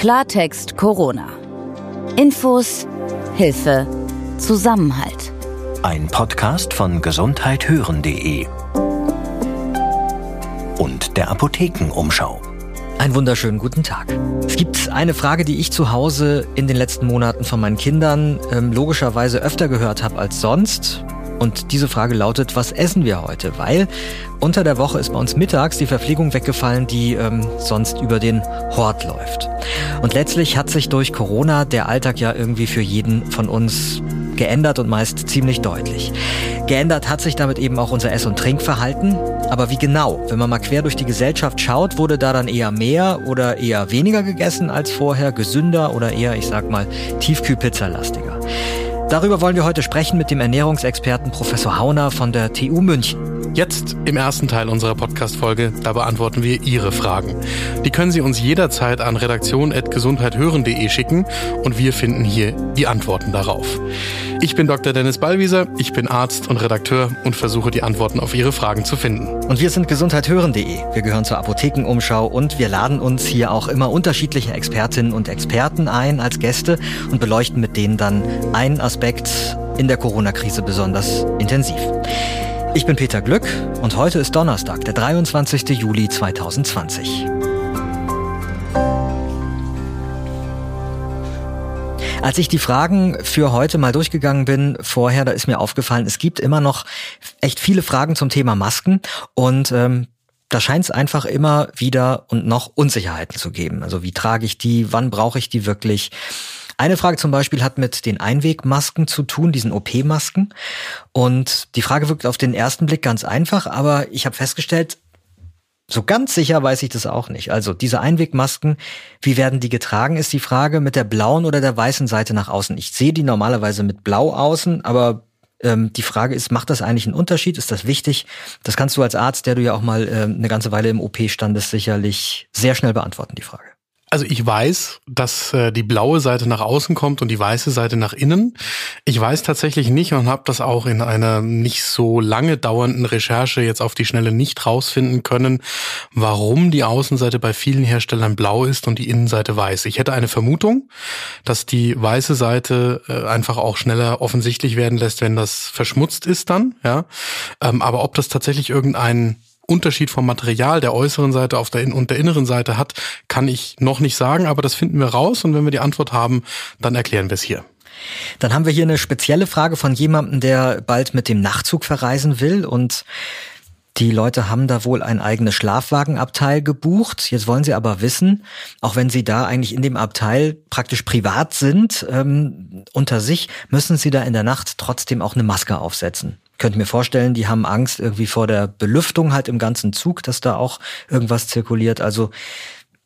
Klartext Corona. Infos, Hilfe, Zusammenhalt. Ein Podcast von gesundheithören.de und der Apothekenumschau. Einen wunderschönen guten Tag. Es gibt eine Frage, die ich zu Hause in den letzten Monaten von meinen Kindern ähm, logischerweise öfter gehört habe als sonst. Und diese Frage lautet, was essen wir heute? Weil unter der Woche ist bei uns mittags die Verpflegung weggefallen, die ähm, sonst über den Hort läuft. Und letztlich hat sich durch Corona der Alltag ja irgendwie für jeden von uns geändert und meist ziemlich deutlich. Geändert hat sich damit eben auch unser Ess- und Trinkverhalten. Aber wie genau? Wenn man mal quer durch die Gesellschaft schaut, wurde da dann eher mehr oder eher weniger gegessen als vorher, gesünder oder eher, ich sag mal, Tiefkühlpizza-lastiger. Darüber wollen wir heute sprechen mit dem Ernährungsexperten Professor Hauner von der TU München. Jetzt im ersten Teil unserer Podcast-Folge, da beantworten wir Ihre Fragen. Die können Sie uns jederzeit an redaktion.gesundheithören.de schicken und wir finden hier die Antworten darauf. Ich bin Dr. Dennis Ballwieser, ich bin Arzt und Redakteur und versuche die Antworten auf Ihre Fragen zu finden. Und wir sind gesundheithören.de. Wir gehören zur Apothekenumschau und wir laden uns hier auch immer unterschiedliche Expertinnen und Experten ein als Gäste und beleuchten mit denen dann einen Aspekt in der Corona-Krise besonders intensiv. Ich bin Peter Glück und heute ist Donnerstag, der 23. Juli 2020. Als ich die Fragen für heute mal durchgegangen bin vorher, da ist mir aufgefallen, es gibt immer noch echt viele Fragen zum Thema Masken und ähm, da scheint es einfach immer wieder und noch Unsicherheiten zu geben. Also wie trage ich die, wann brauche ich die wirklich? Eine Frage zum Beispiel hat mit den Einwegmasken zu tun, diesen OP-Masken. Und die Frage wirkt auf den ersten Blick ganz einfach, aber ich habe festgestellt, so ganz sicher weiß ich das auch nicht. Also diese Einwegmasken, wie werden die getragen, ist die Frage mit der blauen oder der weißen Seite nach außen. Ich sehe die normalerweise mit blau außen, aber ähm, die Frage ist, macht das eigentlich einen Unterschied? Ist das wichtig? Das kannst du als Arzt, der du ja auch mal ähm, eine ganze Weile im OP standest, sicherlich sehr schnell beantworten, die Frage. Also ich weiß, dass äh, die blaue Seite nach außen kommt und die weiße Seite nach innen. Ich weiß tatsächlich nicht und habe das auch in einer nicht so lange dauernden Recherche jetzt auf die Schnelle nicht rausfinden können, warum die Außenseite bei vielen Herstellern blau ist und die Innenseite weiß. Ich hätte eine Vermutung, dass die weiße Seite äh, einfach auch schneller offensichtlich werden lässt, wenn das verschmutzt ist dann. Ja, ähm, aber ob das tatsächlich irgendein Unterschied vom Material der äußeren Seite auf der und der inneren Seite hat, kann ich noch nicht sagen, aber das finden wir raus und wenn wir die Antwort haben, dann erklären wir es hier. Dann haben wir hier eine spezielle Frage von jemandem, der bald mit dem Nachtzug verreisen will und die Leute haben da wohl ein eigenes Schlafwagenabteil gebucht. Jetzt wollen sie aber wissen, auch wenn sie da eigentlich in dem Abteil praktisch privat sind, ähm, unter sich, müssen sie da in der Nacht trotzdem auch eine Maske aufsetzen könnte mir vorstellen, die haben Angst irgendwie vor der Belüftung halt im ganzen Zug, dass da auch irgendwas zirkuliert. Also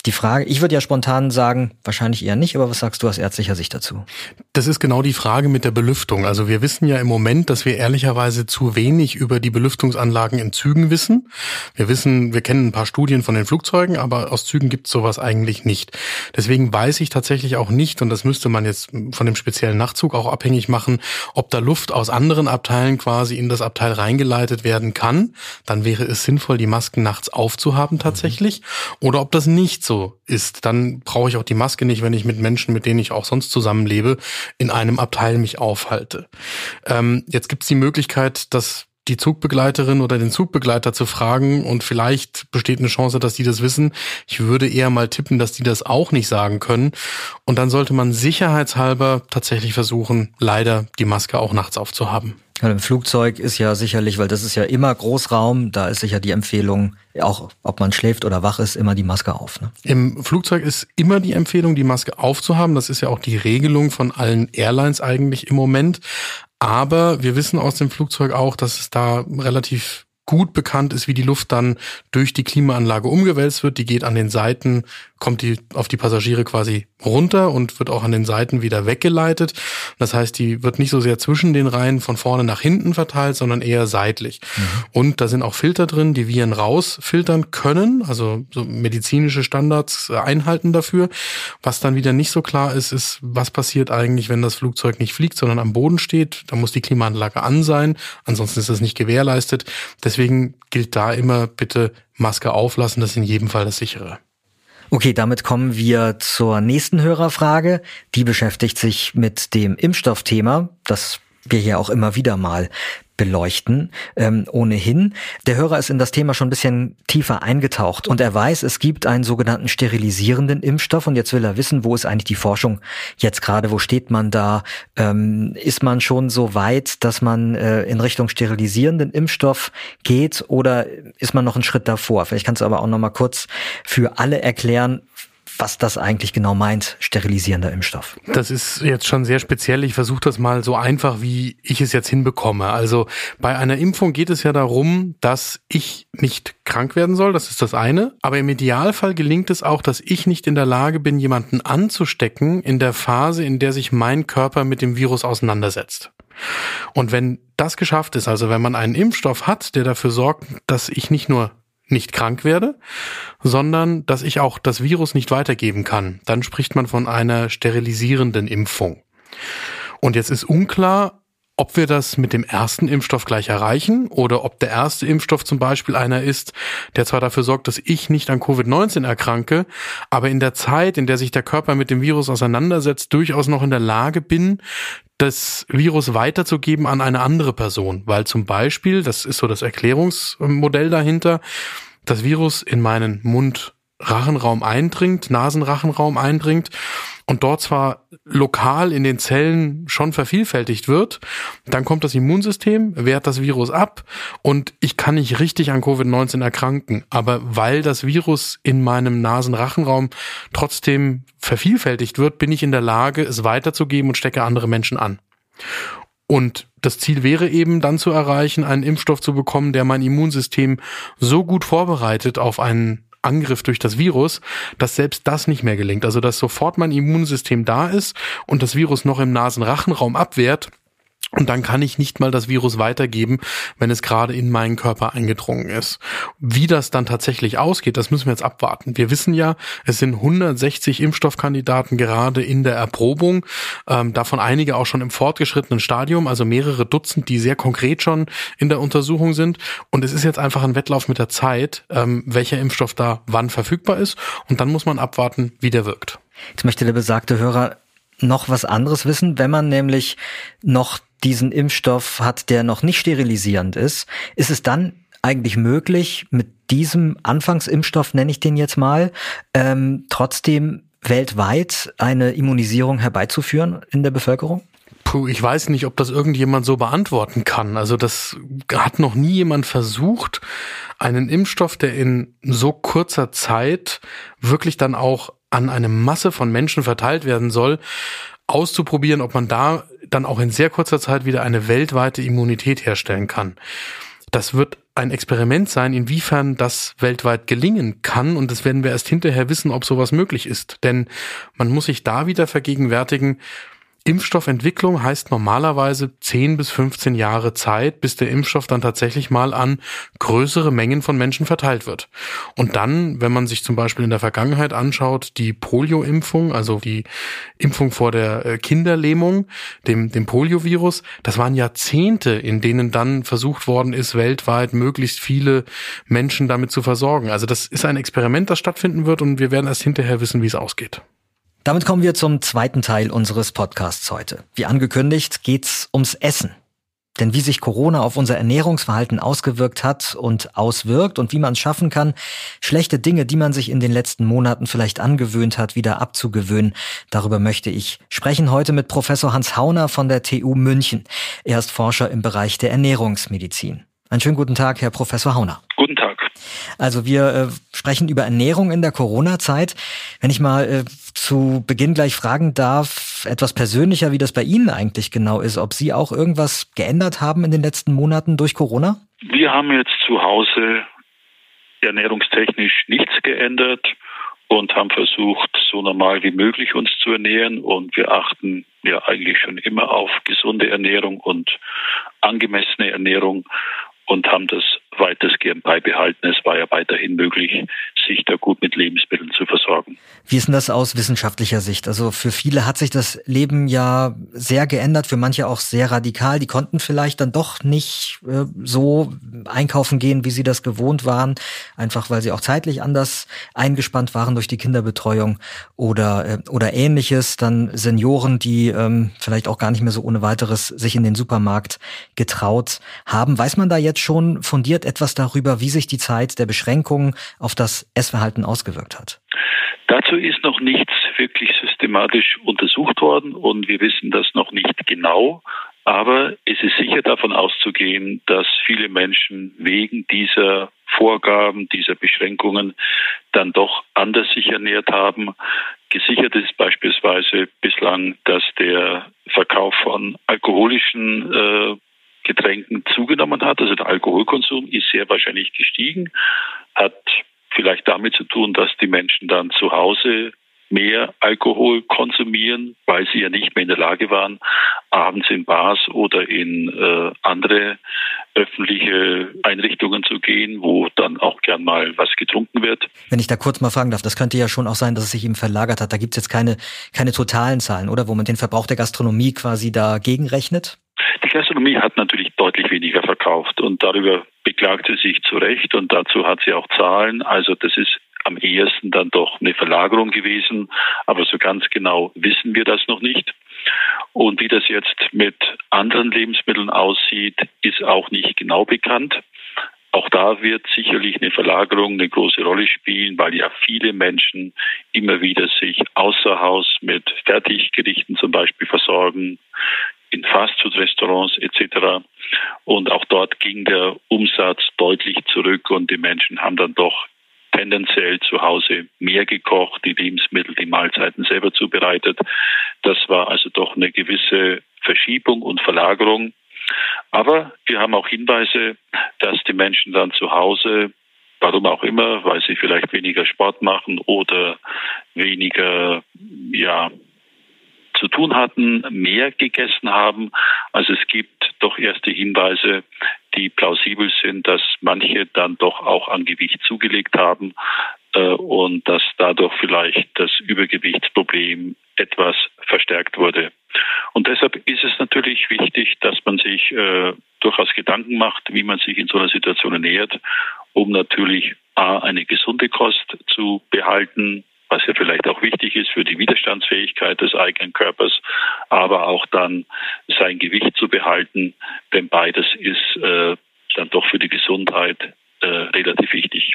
die Frage, ich würde ja spontan sagen, wahrscheinlich eher nicht, aber was sagst du aus ärztlicher Sicht dazu? Das ist genau die Frage mit der Belüftung. Also wir wissen ja im Moment, dass wir ehrlicherweise zu wenig über die Belüftungsanlagen in Zügen wissen. Wir wissen, wir kennen ein paar Studien von den Flugzeugen, aber aus Zügen gibt es sowas eigentlich nicht. Deswegen weiß ich tatsächlich auch nicht, und das müsste man jetzt von dem speziellen Nachtzug auch abhängig machen, ob da Luft aus anderen Abteilen quasi in das Abteil reingeleitet werden kann. Dann wäre es sinnvoll, die Masken nachts aufzuhaben tatsächlich. Mhm. Oder ob das nicht so so ist, dann brauche ich auch die Maske nicht, wenn ich mit Menschen, mit denen ich auch sonst zusammenlebe, in einem Abteil mich aufhalte. Ähm, jetzt gibt es die Möglichkeit, dass die Zugbegleiterin oder den Zugbegleiter zu fragen und vielleicht besteht eine Chance, dass die das wissen. Ich würde eher mal tippen, dass die das auch nicht sagen können. Und dann sollte man sicherheitshalber tatsächlich versuchen, leider die Maske auch nachts aufzuhaben. Ja, Im Flugzeug ist ja sicherlich, weil das ist ja immer Großraum, da ist sicher die Empfehlung, auch ob man schläft oder wach ist, immer die Maske auf. Ne? Im Flugzeug ist immer die Empfehlung, die Maske aufzuhaben. Das ist ja auch die Regelung von allen Airlines eigentlich im Moment. Aber wir wissen aus dem Flugzeug auch, dass es da relativ gut bekannt ist, wie die Luft dann durch die Klimaanlage umgewälzt wird. Die geht an den Seiten kommt die auf die Passagiere quasi runter und wird auch an den Seiten wieder weggeleitet. Das heißt, die wird nicht so sehr zwischen den Reihen von vorne nach hinten verteilt, sondern eher seitlich. Mhm. Und da sind auch Filter drin, die Viren rausfiltern können, also so medizinische Standards äh, einhalten dafür. Was dann wieder nicht so klar ist, ist, was passiert eigentlich, wenn das Flugzeug nicht fliegt, sondern am Boden steht. Da muss die Klimaanlage an sein, ansonsten ist das nicht gewährleistet. Deswegen gilt da immer bitte Maske auflassen, das ist in jedem Fall das sichere. Okay, damit kommen wir zur nächsten Hörerfrage. Die beschäftigt sich mit dem Impfstoffthema, das wir hier auch immer wieder mal beleuchten, ähm, ohnehin. Der Hörer ist in das Thema schon ein bisschen tiefer eingetaucht und er weiß, es gibt einen sogenannten sterilisierenden Impfstoff und jetzt will er wissen, wo ist eigentlich die Forschung jetzt gerade, wo steht man da? Ähm, ist man schon so weit, dass man äh, in Richtung sterilisierenden Impfstoff geht oder ist man noch einen Schritt davor? Vielleicht kannst du aber auch noch mal kurz für alle erklären, was das eigentlich genau meint, sterilisierender Impfstoff. Das ist jetzt schon sehr speziell. Ich versuche das mal so einfach, wie ich es jetzt hinbekomme. Also bei einer Impfung geht es ja darum, dass ich nicht krank werden soll. Das ist das eine. Aber im Idealfall gelingt es auch, dass ich nicht in der Lage bin, jemanden anzustecken in der Phase, in der sich mein Körper mit dem Virus auseinandersetzt. Und wenn das geschafft ist, also wenn man einen Impfstoff hat, der dafür sorgt, dass ich nicht nur nicht krank werde, sondern dass ich auch das Virus nicht weitergeben kann. Dann spricht man von einer sterilisierenden Impfung. Und jetzt ist unklar, ob wir das mit dem ersten Impfstoff gleich erreichen oder ob der erste Impfstoff zum Beispiel einer ist, der zwar dafür sorgt, dass ich nicht an Covid-19 erkranke, aber in der Zeit, in der sich der Körper mit dem Virus auseinandersetzt, durchaus noch in der Lage bin, das Virus weiterzugeben an eine andere Person, weil zum Beispiel, das ist so das Erklärungsmodell dahinter, das Virus in meinen Mund-Rachenraum eindringt, Nasenrachenraum eindringt und dort zwar lokal in den Zellen schon vervielfältigt wird, dann kommt das Immunsystem, wehrt das Virus ab und ich kann nicht richtig an Covid-19 erkranken. Aber weil das Virus in meinem Nasenrachenraum trotzdem vervielfältigt wird, bin ich in der Lage, es weiterzugeben und stecke andere Menschen an. Und das Ziel wäre eben dann zu erreichen, einen Impfstoff zu bekommen, der mein Immunsystem so gut vorbereitet auf einen Angriff durch das Virus, dass selbst das nicht mehr gelingt. Also dass sofort mein Immunsystem da ist und das Virus noch im Nasenrachenraum abwehrt und dann kann ich nicht mal das Virus weitergeben, wenn es gerade in meinen Körper eingedrungen ist. Wie das dann tatsächlich ausgeht, das müssen wir jetzt abwarten. Wir wissen ja, es sind 160 Impfstoffkandidaten gerade in der Erprobung, ähm, davon einige auch schon im fortgeschrittenen Stadium, also mehrere Dutzend, die sehr konkret schon in der Untersuchung sind. Und es ist jetzt einfach ein Wettlauf mit der Zeit, ähm, welcher Impfstoff da wann verfügbar ist. Und dann muss man abwarten, wie der wirkt. Jetzt möchte der besagte Hörer noch was anderes wissen, wenn man nämlich noch diesen Impfstoff hat, der noch nicht sterilisierend ist, ist es dann eigentlich möglich, mit diesem Anfangsimpfstoff, nenne ich den jetzt mal, ähm, trotzdem weltweit eine Immunisierung herbeizuführen in der Bevölkerung? Puh, ich weiß nicht, ob das irgendjemand so beantworten kann. Also das hat noch nie jemand versucht, einen Impfstoff, der in so kurzer Zeit wirklich dann auch an eine Masse von Menschen verteilt werden soll, auszuprobieren, ob man da dann auch in sehr kurzer Zeit wieder eine weltweite Immunität herstellen kann. Das wird ein Experiment sein, inwiefern das weltweit gelingen kann. Und das werden wir erst hinterher wissen, ob sowas möglich ist. Denn man muss sich da wieder vergegenwärtigen, Impfstoffentwicklung heißt normalerweise 10 bis 15 Jahre Zeit, bis der Impfstoff dann tatsächlich mal an größere Mengen von Menschen verteilt wird. Und dann, wenn man sich zum Beispiel in der Vergangenheit anschaut, die Polio-Impfung, also die Impfung vor der äh, Kinderlähmung, dem, dem Poliovirus, das waren Jahrzehnte, in denen dann versucht worden ist, weltweit möglichst viele Menschen damit zu versorgen. Also das ist ein Experiment, das stattfinden wird und wir werden erst hinterher wissen, wie es ausgeht. Damit kommen wir zum zweiten Teil unseres Podcasts heute. Wie angekündigt geht's ums Essen. Denn wie sich Corona auf unser Ernährungsverhalten ausgewirkt hat und auswirkt und wie man es schaffen kann, schlechte Dinge, die man sich in den letzten Monaten vielleicht angewöhnt hat, wieder abzugewöhnen, darüber möchte ich sprechen heute mit Professor Hans Hauner von der TU München. Er ist Forscher im Bereich der Ernährungsmedizin. Einen schönen guten Tag, Herr Professor Hauner. Guten Tag. Also wir äh, sprechen über Ernährung in der Corona-Zeit. Wenn ich mal äh, zu Beginn gleich fragen darf, etwas persönlicher, wie das bei Ihnen eigentlich genau ist, ob Sie auch irgendwas geändert haben in den letzten Monaten durch Corona? Wir haben jetzt zu Hause ernährungstechnisch nichts geändert und haben versucht, so normal wie möglich uns zu ernähren. Und wir achten ja eigentlich schon immer auf gesunde Ernährung und angemessene Ernährung und haben das weitestgehend beibehalten. Es war ja weiterhin möglich, sich da gut mit Lebensmitteln zu versorgen. Wie ist denn das aus wissenschaftlicher Sicht? Also für viele hat sich das Leben ja sehr geändert, für manche auch sehr radikal. Die konnten vielleicht dann doch nicht äh, so einkaufen gehen, wie sie das gewohnt waren, einfach weil sie auch zeitlich anders eingespannt waren durch die Kinderbetreuung oder, äh, oder ähnliches. Dann Senioren, die ähm, vielleicht auch gar nicht mehr so ohne weiteres sich in den Supermarkt getraut haben. Weiß man da jetzt schon fundiert etwas darüber, wie sich die Zeit der Beschränkungen auf das Essverhalten ausgewirkt hat? Dazu ist noch nichts wirklich systematisch untersucht worden und wir wissen das noch nicht genau. Aber es ist sicher davon auszugehen, dass viele Menschen wegen dieser Vorgaben, dieser Beschränkungen dann doch anders sich ernährt haben. Gesichert ist beispielsweise bislang, dass der Verkauf von alkoholischen äh, Getränken zugenommen hat. Also der Alkoholkonsum ist sehr wahrscheinlich gestiegen, hat vielleicht damit zu tun, dass die Menschen dann zu Hause mehr Alkohol konsumieren, weil sie ja nicht mehr in der Lage waren, abends in Bars oder in äh, andere öffentliche Einrichtungen zu gehen, wo dann auch gern mal was getrunken wird. Wenn ich da kurz mal fragen darf, das könnte ja schon auch sein, dass es sich eben verlagert hat. Da gibt es jetzt keine, keine totalen Zahlen, oder? Wo man den Verbrauch der Gastronomie quasi dagegen rechnet? Die Gastronomie hat natürlich deutlich weniger verkauft und darüber beklagt sie sich zu Recht und dazu hat sie auch Zahlen. Also das ist am ehesten dann doch eine Verlagerung gewesen, aber so ganz genau wissen wir das noch nicht. Und wie das jetzt mit anderen Lebensmitteln aussieht, ist auch nicht genau bekannt. Auch da wird sicherlich eine Verlagerung eine große Rolle spielen, weil ja viele Menschen immer wieder sich außer Haus mit Fertiggerichten zum Beispiel versorgen, in Fastfood-Restaurants etc. Und auch dort ging der Umsatz deutlich zurück und die Menschen haben dann doch tendenziell zu Hause mehr gekocht, die Lebensmittel, die Mahlzeiten selber zubereitet. Das war also doch eine gewisse Verschiebung und Verlagerung. Aber wir haben auch Hinweise, dass die Menschen dann zu Hause, warum auch immer, weil sie vielleicht weniger Sport machen oder weniger, ja, zu tun hatten, mehr gegessen haben. Also es gibt doch erste Hinweise, die plausibel sind, dass manche dann doch auch an Gewicht zugelegt haben äh, und dass dadurch vielleicht das Übergewichtsproblem etwas verstärkt wurde. Und deshalb ist es natürlich wichtig, dass man sich äh, durchaus Gedanken macht, wie man sich in so einer Situation ernährt, um natürlich A, eine gesunde Kost zu behalten, was ja vielleicht auch wichtig ist für die Widerstandsfähigkeit des eigenen Körpers, aber auch dann sein Gewicht zu behalten, denn beides ist äh, dann doch für die Gesundheit äh, relativ wichtig.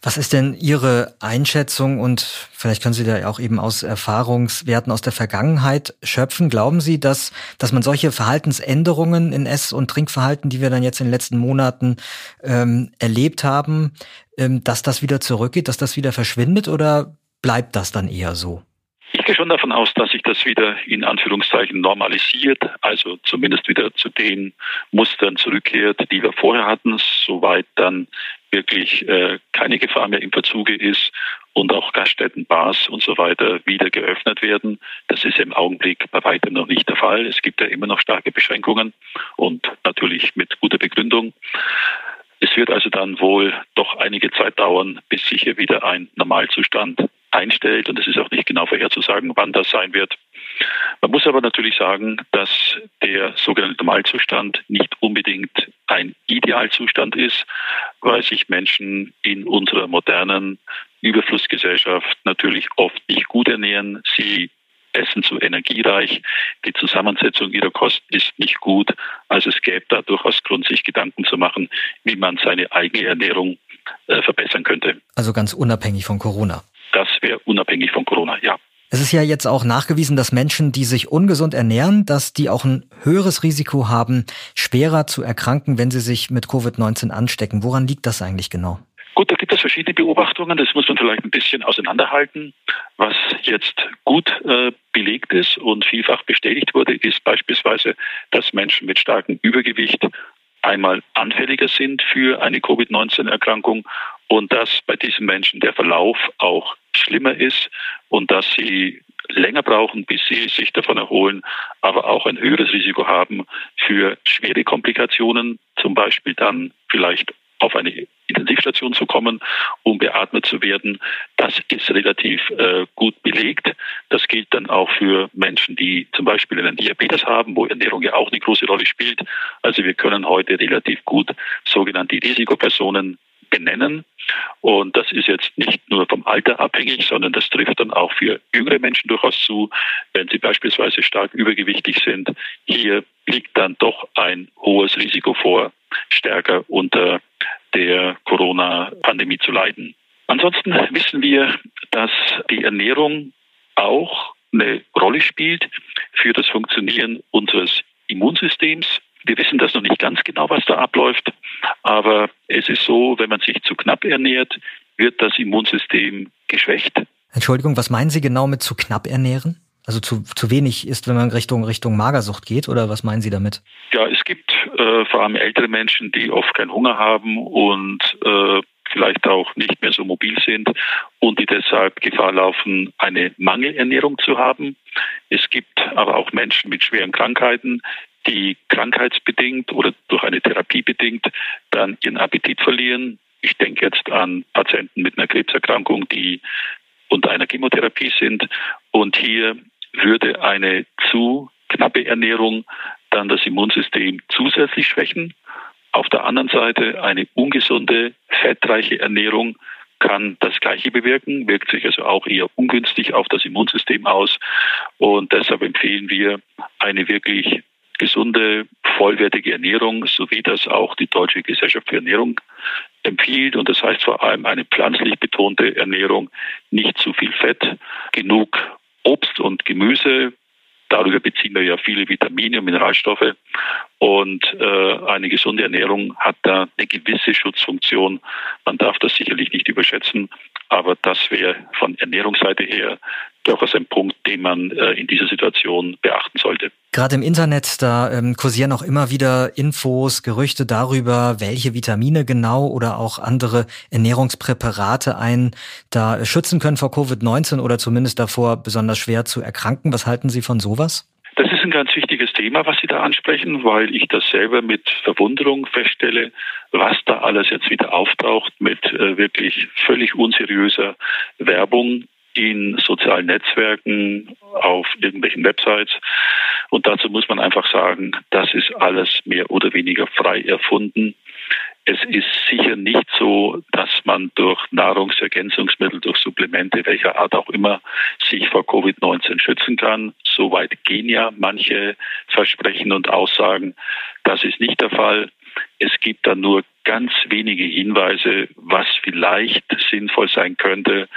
Was ist denn Ihre Einschätzung und vielleicht können Sie da auch eben aus Erfahrungswerten aus der Vergangenheit schöpfen? Glauben Sie, dass, dass man solche Verhaltensänderungen in Ess- und Trinkverhalten, die wir dann jetzt in den letzten Monaten ähm, erlebt haben, ähm, dass das wieder zurückgeht, dass das wieder verschwindet oder bleibt das dann eher so? Ich gehe schon davon aus, dass sich das wieder in Anführungszeichen normalisiert, also zumindest wieder zu den Mustern zurückkehrt, die wir vorher hatten, soweit dann wirklich äh, keine Gefahr mehr im Verzuge ist und auch Gaststätten, Bars und so weiter wieder geöffnet werden. Das ist im Augenblick bei weitem noch nicht der Fall. Es gibt ja immer noch starke Beschränkungen und natürlich mit guter Begründung. Es wird also dann wohl doch einige Zeit dauern, bis sich hier wieder ein Normalzustand einstellt. Und es ist auch nicht genau vorherzusagen, wann das sein wird. Man muss aber natürlich sagen, dass der sogenannte Normalzustand nicht unbedingt ein Idealzustand ist, weil sich Menschen in unserer modernen Überflussgesellschaft natürlich oft nicht gut ernähren. Sie essen zu energiereich. Die Zusammensetzung ihrer Kost ist nicht gut. Also es gäbe da durchaus Grund, sich Gedanken zu machen, wie man seine eigene Ernährung äh, verbessern könnte. Also ganz unabhängig von Corona. Das wäre unabhängig von Corona, ja. Es ist ja jetzt auch nachgewiesen, dass Menschen, die sich ungesund ernähren, dass die auch ein höheres Risiko haben, schwerer zu erkranken, wenn sie sich mit Covid-19 anstecken. Woran liegt das eigentlich genau? Gut, da gibt es verschiedene Beobachtungen. Das muss man vielleicht ein bisschen auseinanderhalten. Was jetzt gut äh, belegt ist und vielfach bestätigt wurde, ist beispielsweise, dass Menschen mit starkem Übergewicht einmal anfälliger sind für eine Covid-19-Erkrankung und dass bei diesen Menschen der Verlauf auch schlimmer ist und dass sie länger brauchen, bis sie sich davon erholen, aber auch ein höheres Risiko haben für schwere Komplikationen, zum Beispiel dann vielleicht auf eine Intensivstation zu kommen, um beatmet zu werden. Das ist relativ äh, gut belegt. Das gilt dann auch für Menschen, die zum Beispiel einen Diabetes haben, wo Ernährung ja auch eine große Rolle spielt. Also wir können heute relativ gut sogenannte Risikopersonen benennen. Und das ist jetzt nicht nur vom Alter abhängig, sondern das trifft dann auch für jüngere Menschen durchaus zu, wenn sie beispielsweise stark übergewichtig sind. Hier liegt dann doch ein hohes Risiko vor, stärker unter der Corona-Pandemie zu leiden. Ansonsten wissen wir, dass die Ernährung auch eine Rolle spielt für das Funktionieren unseres Immunsystems. Wir wissen das noch nicht ganz genau, was da abläuft, aber es ist so, wenn man sich zu knapp ernährt, wird das Immunsystem geschwächt. Entschuldigung, was meinen Sie genau mit zu knapp ernähren? Also zu, zu wenig ist, wenn man Richtung, Richtung Magersucht geht, oder was meinen Sie damit? Ja, es gibt äh, vor allem ältere Menschen, die oft keinen Hunger haben und äh, vielleicht auch nicht mehr so mobil sind und die deshalb Gefahr laufen, eine Mangelernährung zu haben. Es gibt aber auch Menschen mit schweren Krankheiten, die krankheitsbedingt oder durch eine Therapie bedingt dann ihren Appetit verlieren. Ich denke jetzt an Patienten mit einer Krebserkrankung, die unter einer Chemotherapie sind. Und hier würde eine zu knappe Ernährung dann das Immunsystem zusätzlich schwächen. Auf der anderen Seite eine ungesunde, fettreiche Ernährung kann das Gleiche bewirken, wirkt sich also auch eher ungünstig auf das Immunsystem aus. Und deshalb empfehlen wir eine wirklich gesunde, vollwertige Ernährung, so wie das auch die Deutsche Gesellschaft für Ernährung empfiehlt. Und das heißt vor allem eine pflanzlich betonte Ernährung, nicht zu viel Fett, genug Obst und Gemüse. Darüber beziehen wir ja viele Vitamine und Mineralstoffe. Und äh, eine gesunde Ernährung hat da eine gewisse Schutzfunktion. Man darf das sicherlich nicht überschätzen. Aber das wäre von Ernährungsseite her durchaus ein Punkt, den man äh, in dieser Situation beachten sollte. Gerade im Internet, da ähm, kursieren auch immer wieder Infos, Gerüchte darüber, welche Vitamine genau oder auch andere Ernährungspräparate einen da schützen können vor Covid-19 oder zumindest davor besonders schwer zu erkranken. Was halten Sie von sowas? Das ist ein ganz wichtiges Thema, was Sie da ansprechen, weil ich das selber mit Verwunderung feststelle, was da alles jetzt wieder auftaucht mit äh, wirklich völlig unseriöser Werbung in sozialen Netzwerken, auf irgendwelchen Websites. Und dazu muss man einfach sagen, das ist alles mehr oder weniger frei erfunden. Es ist sicher nicht so, dass man durch Nahrungsergänzungsmittel, durch Supplemente, welcher Art auch immer, sich vor Covid-19 schützen kann. Soweit gehen ja manche Versprechen und Aussagen. Das ist nicht der Fall. Es gibt dann nur ganz wenige Hinweise, was vielleicht sinnvoll sein könnte.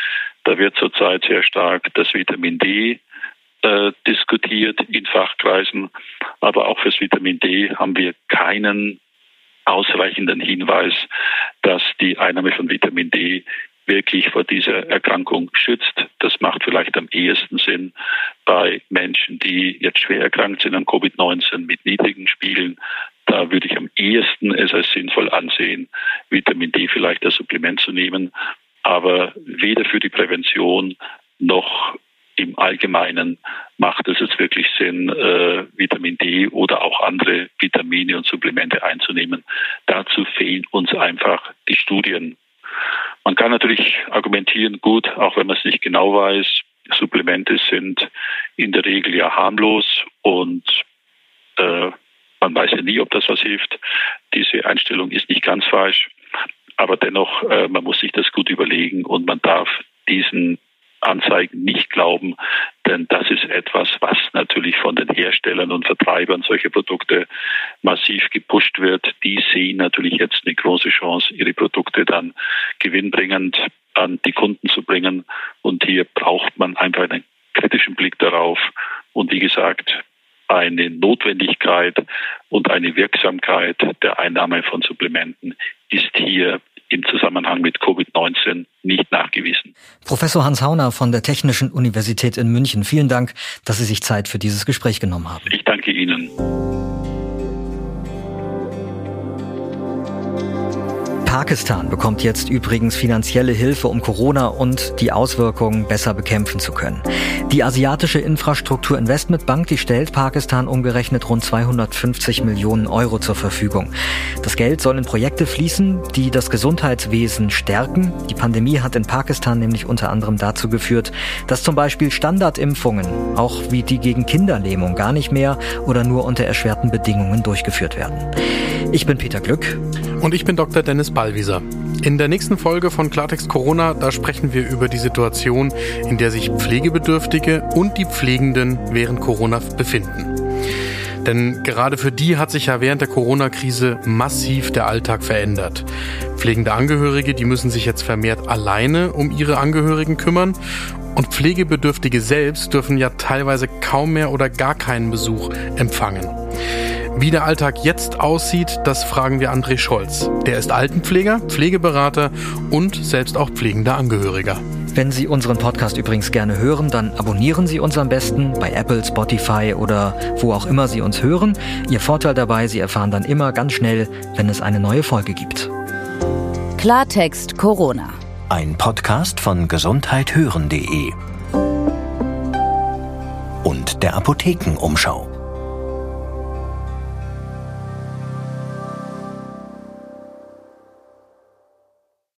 Da wird zurzeit sehr stark das Vitamin D äh, diskutiert in Fachkreisen. Aber auch fürs Vitamin D haben wir keinen ausreichenden Hinweis, dass die Einnahme von Vitamin D wirklich vor dieser Erkrankung schützt. Das macht vielleicht am ehesten Sinn bei Menschen, die jetzt schwer erkrankt sind an Covid-19 mit niedrigen Spiegeln. Da würde ich am ehesten es als sinnvoll ansehen, Vitamin D vielleicht als Supplement zu nehmen aber weder für die Prävention noch im Allgemeinen macht es jetzt wirklich Sinn, äh, Vitamin D oder auch andere Vitamine und Supplemente einzunehmen. Dazu fehlen uns einfach die Studien. Man kann natürlich argumentieren, gut, auch wenn man es nicht genau weiß, Supplemente sind in der Regel ja harmlos und äh, man weiß ja nie, ob das was hilft. Diese Einstellung ist nicht ganz falsch. Aber dennoch, äh, man muss sich das gut überlegen und man darf diesen Anzeigen nicht glauben, denn das ist etwas, was natürlich von den Herstellern und Vertreibern solcher Produkte massiv gepusht wird. Die sehen natürlich jetzt eine große Chance, ihre Produkte dann gewinnbringend an die Kunden zu bringen. Und hier braucht man einfach einen kritischen Blick darauf. Und wie gesagt, eine Notwendigkeit und eine Wirksamkeit der Einnahme von Supplementen ist hier im Zusammenhang mit Covid-19 nicht nachgewiesen. Professor Hans Hauner von der Technischen Universität in München, vielen Dank, dass Sie sich Zeit für dieses Gespräch genommen haben. Ich danke Ihnen. Pakistan bekommt jetzt übrigens finanzielle Hilfe, um Corona und die Auswirkungen besser bekämpfen zu können. Die asiatische Infrastruktur Investmentbank, die stellt Pakistan umgerechnet rund 250 Millionen Euro zur Verfügung. Das Geld soll in Projekte fließen, die das Gesundheitswesen stärken. Die Pandemie hat in Pakistan nämlich unter anderem dazu geführt, dass zum Beispiel Standardimpfungen, auch wie die gegen Kinderlähmung, gar nicht mehr oder nur unter erschwerten Bedingungen durchgeführt werden. Ich bin Peter Glück. Und ich bin Dr. Dennis Ballwieser. In der nächsten Folge von Klartext Corona, da sprechen wir über die Situation, in der sich Pflegebedürftige und die Pflegenden während Corona befinden. Denn gerade für die hat sich ja während der Corona-Krise massiv der Alltag verändert. Pflegende Angehörige, die müssen sich jetzt vermehrt alleine um ihre Angehörigen kümmern. Und Pflegebedürftige selbst dürfen ja teilweise kaum mehr oder gar keinen Besuch empfangen. Wie der Alltag jetzt aussieht, das fragen wir André Scholz. Der ist Altenpfleger, Pflegeberater und selbst auch pflegender Angehöriger. Wenn Sie unseren Podcast übrigens gerne hören, dann abonnieren Sie uns am besten bei Apple, Spotify oder wo auch immer Sie uns hören. Ihr Vorteil dabei, Sie erfahren dann immer ganz schnell, wenn es eine neue Folge gibt. Klartext Corona. Ein Podcast von gesundheithören.de und der Apothekenumschau.